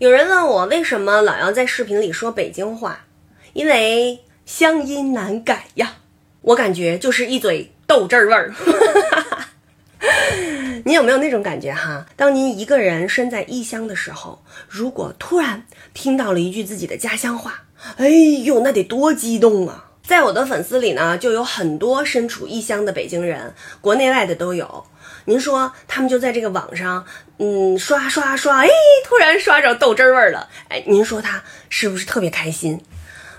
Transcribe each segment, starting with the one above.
有人问我为什么老要在视频里说北京话，因为乡音难改呀。我感觉就是一嘴豆汁儿味儿。你有没有那种感觉哈？当您一个人身在异乡的时候，如果突然听到了一句自己的家乡话，哎呦，那得多激动啊！在我的粉丝里呢，就有很多身处异乡的北京人，国内外的都有。您说他们就在这个网上，嗯，刷刷刷，哎，突然刷着豆汁味儿了，哎，您说他是不是特别开心？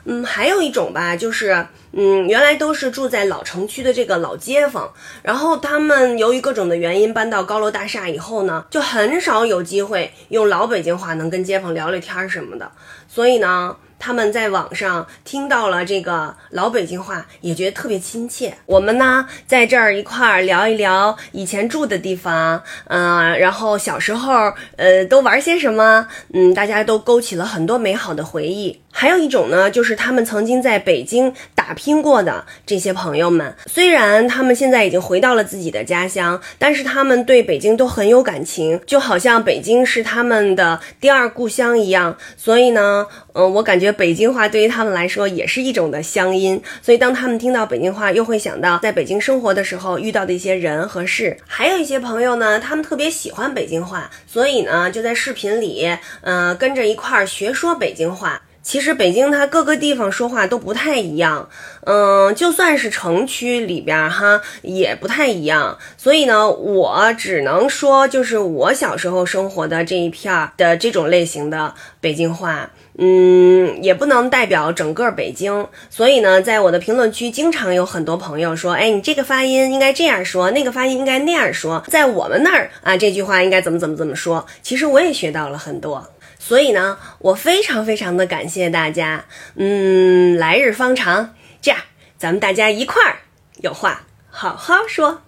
嗯，还有一种吧，就是，嗯，原来都是住在老城区的这个老街坊，然后他们由于各种的原因搬到高楼大厦以后呢，就很少有机会用老北京话能跟街坊聊聊天什么的，所以呢。他们在网上听到了这个老北京话，也觉得特别亲切。我们呢，在这儿一块儿聊一聊以前住的地方，嗯，然后小时候，呃，都玩些什么，嗯，大家都勾起了很多美好的回忆。还有一种呢，就是他们曾经在北京打拼过的这些朋友们，虽然他们现在已经回到了自己的家乡，但是他们对北京都很有感情，就好像北京是他们的第二故乡一样。所以呢，嗯，我感觉。北京话对于他们来说也是一种的乡音，所以当他们听到北京话，又会想到在北京生活的时候遇到的一些人和事。还有一些朋友呢，他们特别喜欢北京话，所以呢就在视频里，嗯，跟着一块儿学说北京话。其实北京它各个地方说话都不太一样，嗯，就算是城区里边哈也不太一样。所以呢，我只能说就是我小时候生活的这一片的这种类型的北京话。嗯，也不能代表整个北京，所以呢，在我的评论区经常有很多朋友说，哎，你这个发音应该这样说，那个发音应该那样说，在我们那儿啊，这句话应该怎么怎么怎么说。其实我也学到了很多，所以呢，我非常非常的感谢大家。嗯，来日方长，这样咱们大家一块儿有话好好说。